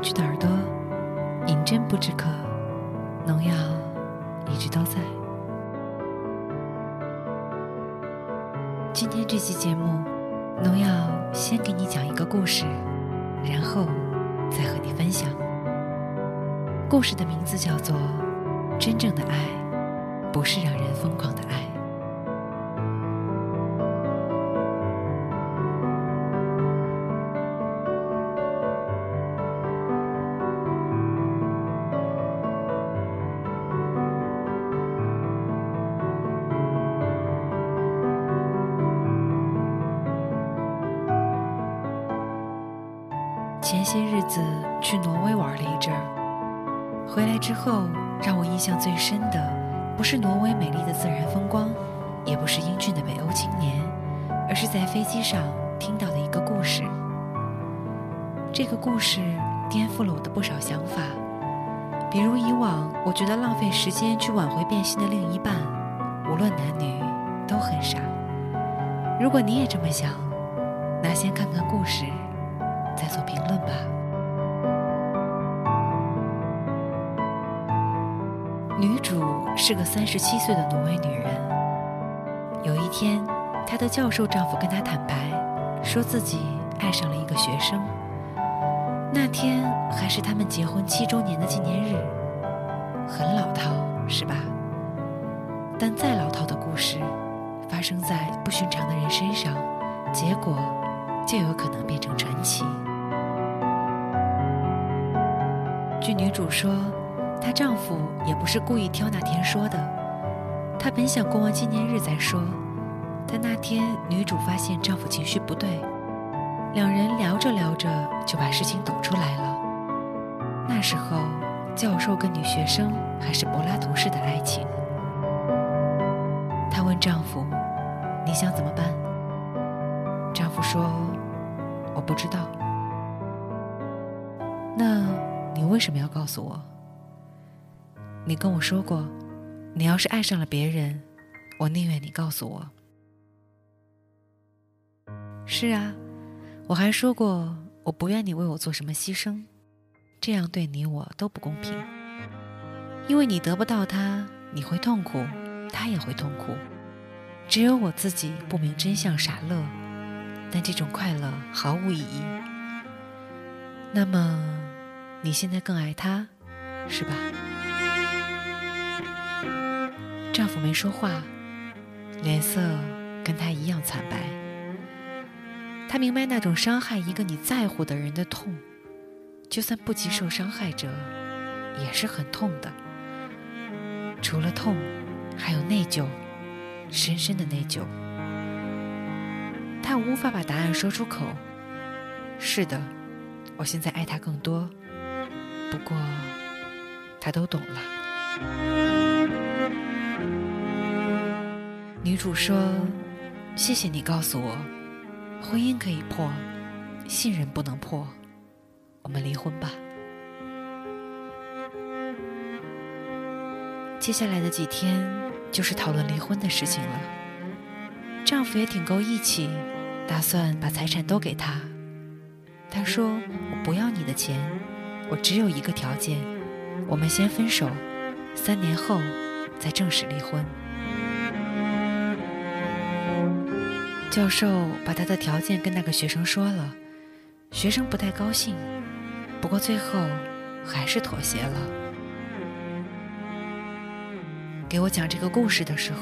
邻居的耳朵，饮鸩不止渴，农药一直都在。今天这期节目，农药先给你讲一个故事，然后再和你分享。故事的名字叫做《真正的爱不是让人疯狂的爱》。英俊的北欧青年，而是在飞机上听到的一个故事。这个故事颠覆了我的不少想法，比如以往我觉得浪费时间去挽回变心的另一半，无论男女都很傻。如果你也这么想，那先看看故事。再做评论吧。女主是个三十七岁的挪威女人。有一天，她的教授丈夫跟她坦白，说自己爱上了一个学生。那天还是他们结婚七周年的纪念日，很老套，是吧？但再老套的故事，发生在不寻常的人身上，结果就有可能变成传奇。据女主说，她丈夫也不是故意挑那天说的。她本想过完纪念日再说，但那天女主发现丈夫情绪不对，两人聊着聊着就把事情抖出来了。那时候，教授跟女学生还是柏拉图式的爱情。她问丈夫：“你想怎么办？”丈夫说：“我不知道。”那。你为什么要告诉我？你跟我说过，你要是爱上了别人，我宁愿你告诉我。是啊，我还说过，我不愿你为我做什么牺牲，这样对你我都不公平。因为你得不到他，你会痛苦，他也会痛苦。只有我自己不明真相傻乐，但这种快乐毫无意义。那么。你现在更爱他，是吧？夫没说话，脸色跟他一样惨白。他明白那种伤害一个你在乎的人的痛，就算不及受伤害者，也是很痛的。除了痛，还有内疚，深深的内疚。他无法把答案说出口。是的，我现在爱他更多。不过，他都懂了。女主说：“谢谢你告诉我，婚姻可以破，信任不能破。我们离婚吧。”接下来的几天就是讨论离婚的事情了。丈夫也挺够义气，打算把财产都给她。他说：“我不要你的钱。”我只有一个条件，我们先分手，三年后再正式离婚。教授把他的条件跟那个学生说了，学生不太高兴，不过最后还是妥协了。给我讲这个故事的时候，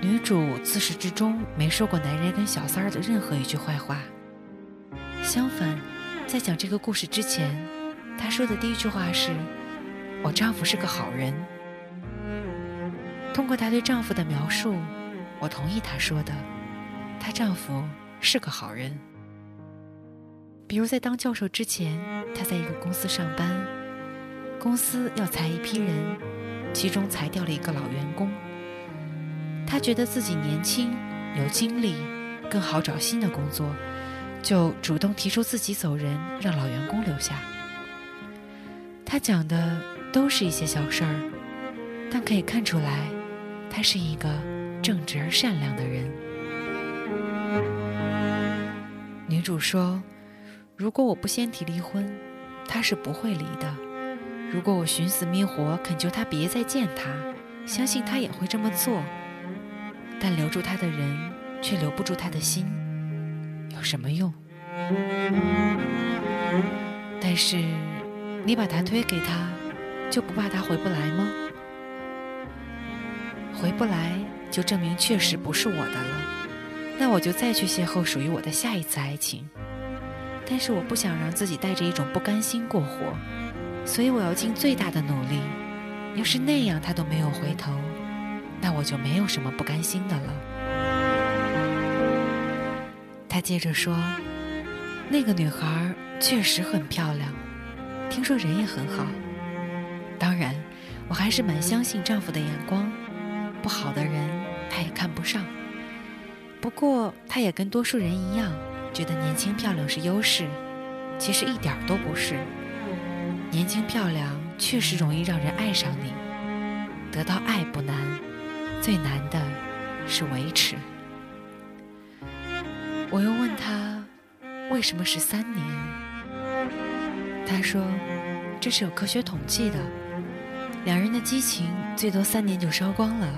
女主自始至终没说过男人跟小三儿的任何一句坏话，相反，在讲这个故事之前。她说的第一句话是：“我丈夫是个好人。”通过她对丈夫的描述，我同意她说的，她丈夫是个好人。比如在当教授之前，她在一个公司上班，公司要裁一批人，其中裁掉了一个老员工。她觉得自己年轻有精力，更好找新的工作，就主动提出自己走人，让老员工留下。他讲的都是一些小事儿，但可以看出来，他是一个正直而善良的人。女主说：“如果我不先提离婚，他是不会离的。如果我寻死觅活恳求他别再见他，相信他也会这么做。但留住他的人却留不住他的心，有什么用？但是你把他推给他，就不怕他回不来吗？回不来就证明确实不是我的了，那我就再去邂逅属于我的下一次爱情。但是我不想让自己带着一种不甘心过活，所以我要尽最大的努力。要是那样他都没有回头，那我就没有什么不甘心的了。他接着说：“那个女孩确实很漂亮，听说人也很好。当然，我还是蛮相信丈夫的眼光。”不好的人，他也看不。过，他也跟多数人一样，觉得年轻漂亮是优势，其实一点都不是。年轻漂亮确实容易让人爱上你，得到爱不难，最难的是维持。我又问他，为什么是三年？他说，这是有科学统计的，两人的激情最多三年就烧光了。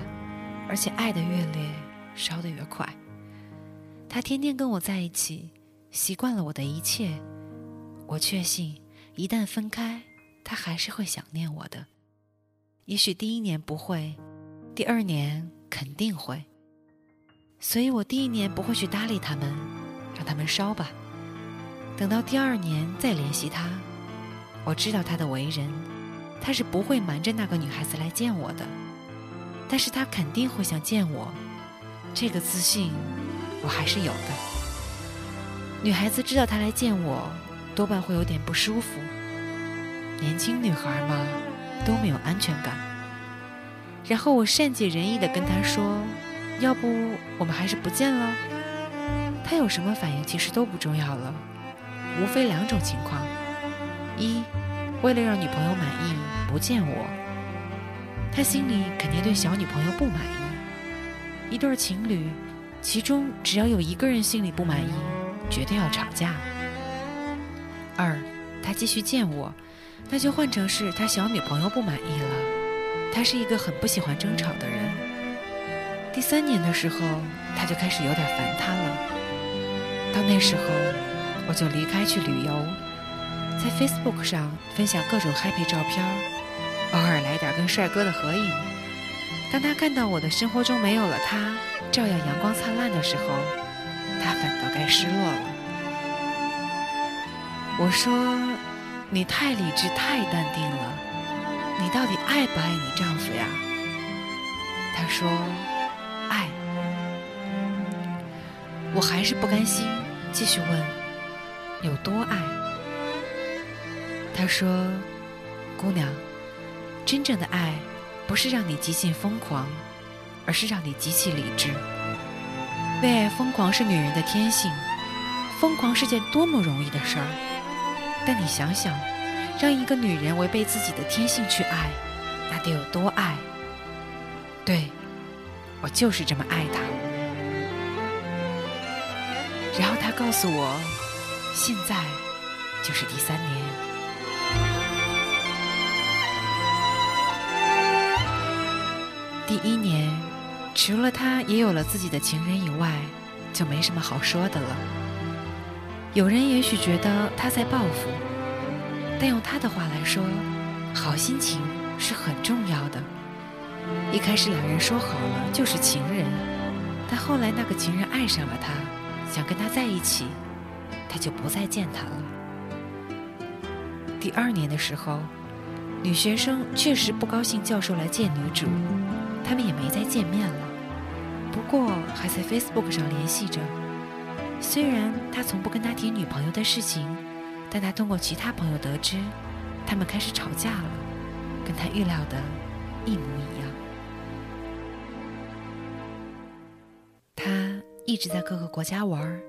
而且爱的越烈，烧的越快。他天天跟我在一起，习惯了我的一切。我确信，一旦分开，他还是会想念我的。也许第一年不会，第二年肯定会。所以我第一年不会去搭理他们，让他们烧吧。等到第二年再联系他，我知道他的为人，他是不会瞒着那个女孩子来见我的。但是他肯定会想见我，这个自信我还是有的。女孩子知道他来见我，多半会有点不舒服。年轻女孩嘛，都没有安全感。然后我善解人意的跟他说：“要不我们还是不见了？”他有什么反应其实都不重要了，无非两种情况：一，为了让女朋友满意，不见我。他心里肯定对小女朋友不满意。一对情侣，其中只要有一个人心里不满意，绝对要吵架。二，他继续见我，那就换成是他小女朋友不满意了。他是一个很不喜欢争吵的人。第三年的时候，他就开始有点烦他了。到那时候，我就离开去旅游，在 Facebook 上分享各种 happy 照片。偶尔来点跟帅哥的合影。当他看到我的生活中没有了他，照耀阳光灿烂的时候，他反倒该失落了。我说：“你太理智，太淡定了。你到底爱不爱你丈夫呀？”他说：“爱。”我还是不甘心，继续问：“有多爱？”他说：“姑娘。”真正的爱，不是让你极尽疯狂，而是让你极其理智。为爱疯狂是女人的天性，疯狂是件多么容易的事儿。但你想想，让一个女人违背自己的天性去爱，那得有多爱？对，我就是这么爱她。然后他告诉我，现在就是第三年。第一年，除了他也有了自己的情人以外，就没什么好说的了。有人也许觉得他在报复，但用他的话来说，好心情是很重要的。一开始两人说好了就是情人，但后来那个情人爱上了他，想跟他在一起，他就不再见他了。第二年的时候，女学生确实不高兴教授来见女主。他们也没再见面了，不过还在 Facebook 上联系着。虽然他从不跟他提女朋友的事情，但他通过其他朋友得知，他们开始吵架了，跟他预料的一模一样。他一直在各个国家玩，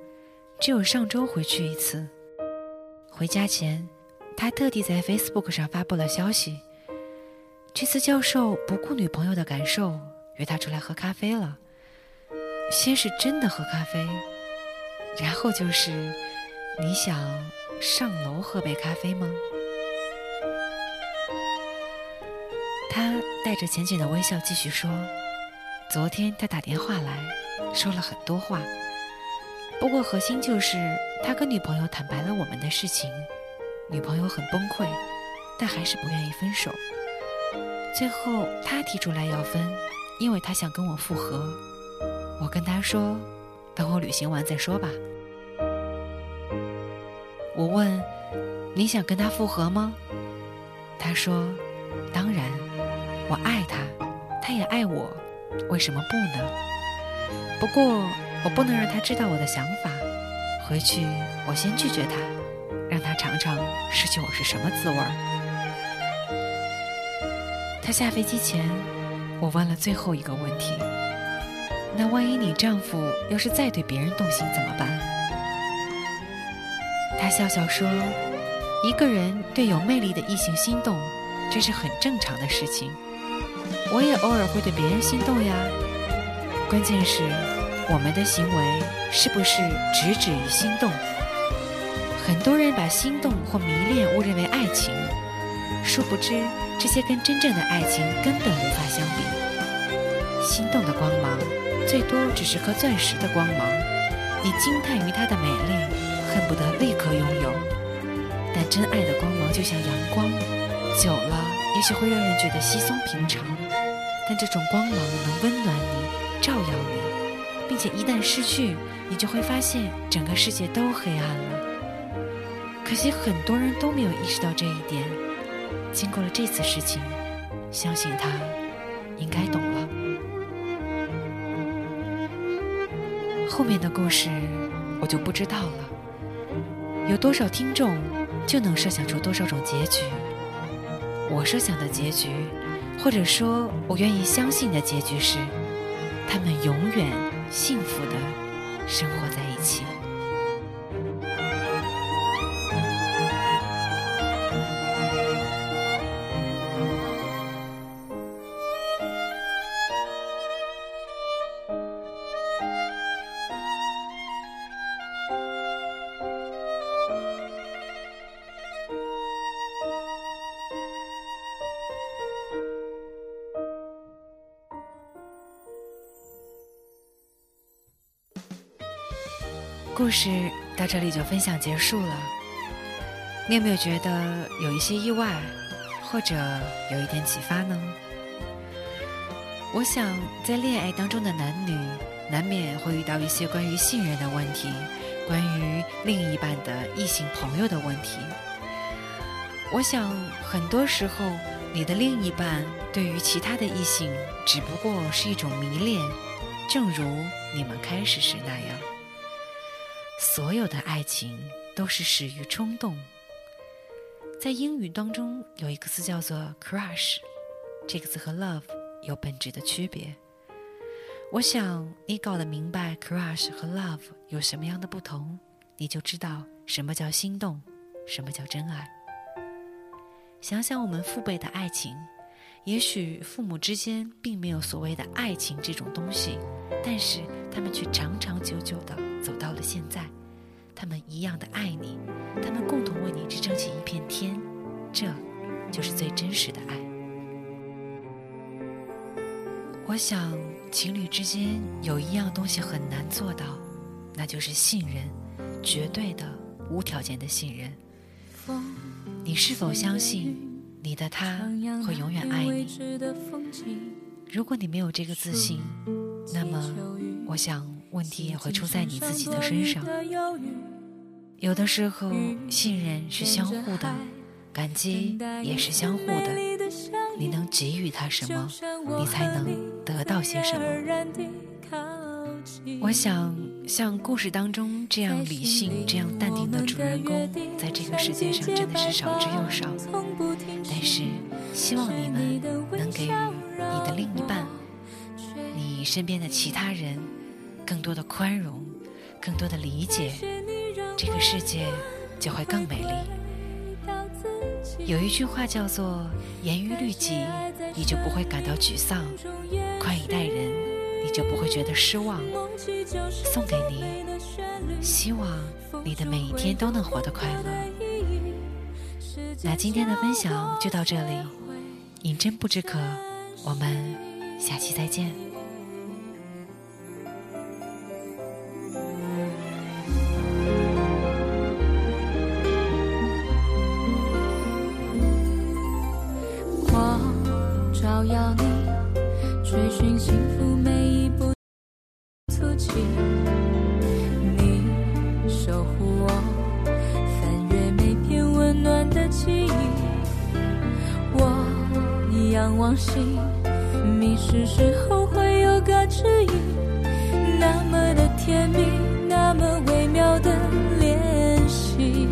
只有上周回去一次。回家前，他特地在 Facebook 上发布了消息。这次教授不顾女朋友的感受，约他出来喝咖啡了。先是真的喝咖啡然后就是你想上楼喝杯咖啡吗？他带着浅浅的微笑继续说昨天他打电话来说了很多话不过核心就是他跟女朋友坦白了我们的事情女朋友很崩溃但还是不愿意分手。最后他提出来要分因为他想跟我复合。我跟他说，等我旅行完再说吧。我问。”你想跟他复合吗？他说：“当然，我爱他，他也爱我，为什么不呢？不过我不能让他知道我的想法。回去我先拒绝他，让他尝尝失去我是什么滋味儿。”他下飞机前，我问了最后一个问题：“那万一你丈夫要是再对别人动心怎么办？”他笑笑说。一个人对有魅力的异性心动，这是很正常的事情。我也偶尔会对别人心动呀。关键是，我们的行为是不是直指于心动？很多人把心动或迷恋误认为爱情，殊不知这些跟真正的爱情根本无法相比。心动的光芒，最多只是颗钻石的光芒，你惊叹于它的美丽，恨不得立刻拥有。但真爱的光芒就像阳光，久了也许会让人觉得稀松平常，但这种光芒能温暖你，照耀你，并且一旦失去，你就会发现整个世界都黑暗了。可惜很多人都没有意识到这一点。经过了这次事情，相信他应该懂了。后面的故事我就不知道了。有多少听众？就能设想出多少种结局。我设想的结局，或者说我愿意相信的结局是，他们永远幸福的生活在一起。故事到这里就分享结束了。你有没有觉得有一些意外，或者有一点启发呢？我想，在恋爱当中的男女难免会遇到一些关于信任的问题，关于另一半的异性朋友的问题。我想，很多时候你的另一半对于其他的异性只不过是一种迷恋，正如你们开始时那样。所有的爱情都是始于冲动。在英语当中有一个词叫做 crush，这个词和 love 有本质的区别。我想你搞得明白 crush 和 love 有什么样的不同，你就知道什么叫心动，什么叫真爱。想想我们父辈的爱情，也许父母之间并没有所谓的爱情这种东西，但是他们却长长久久的。走到了现在，他们一样的爱你，他们共同为你支撑起一片天，这就是最真实的爱。我想，情侣之间有一样东西很难做到，那就是信任，绝对的、无条件的信任。你是否相信你的他会永远爱你？如果你没有这个自信，那么我想。问题也会出在你自己的身上。有的时候，信任是相互的，感激也是相互的。你能给予他什么，你才能得到些什么。我想，像故事当中这样理性、这样淡定的主人公，在这个世界上真的是少之又少。但是，希望你们能给予你的另一半，你身边的其他人。更多的宽容，更多的理解，这个世界就会更美丽。有一句话叫做“严于律己，你就不会感到沮丧；宽以待人，你就不会觉得失望。”送给你，希望你的每一天都能活得快乐。那今天的分享就到这里。饮鸩不知渴，我们下期再见。照耀你，追寻幸福每一步足迹。你守护我，翻阅每片温暖的记忆。我仰望星，迷失时候会有个指引，那么的甜蜜，那么微妙的联系，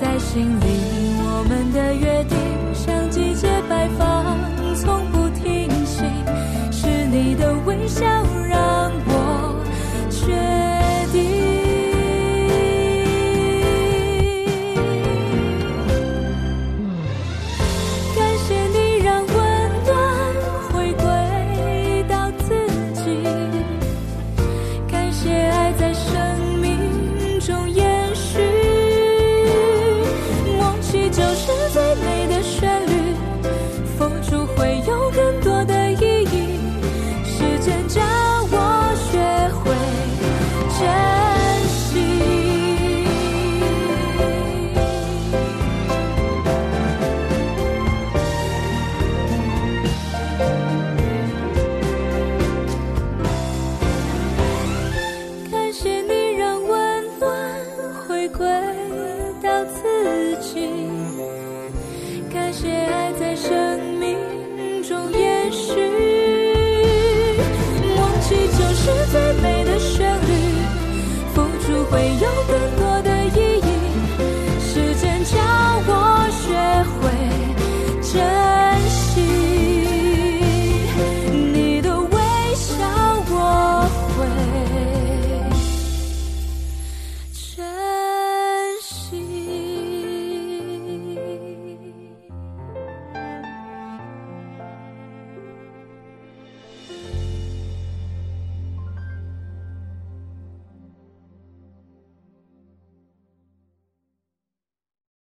在心里。我们的约定白发。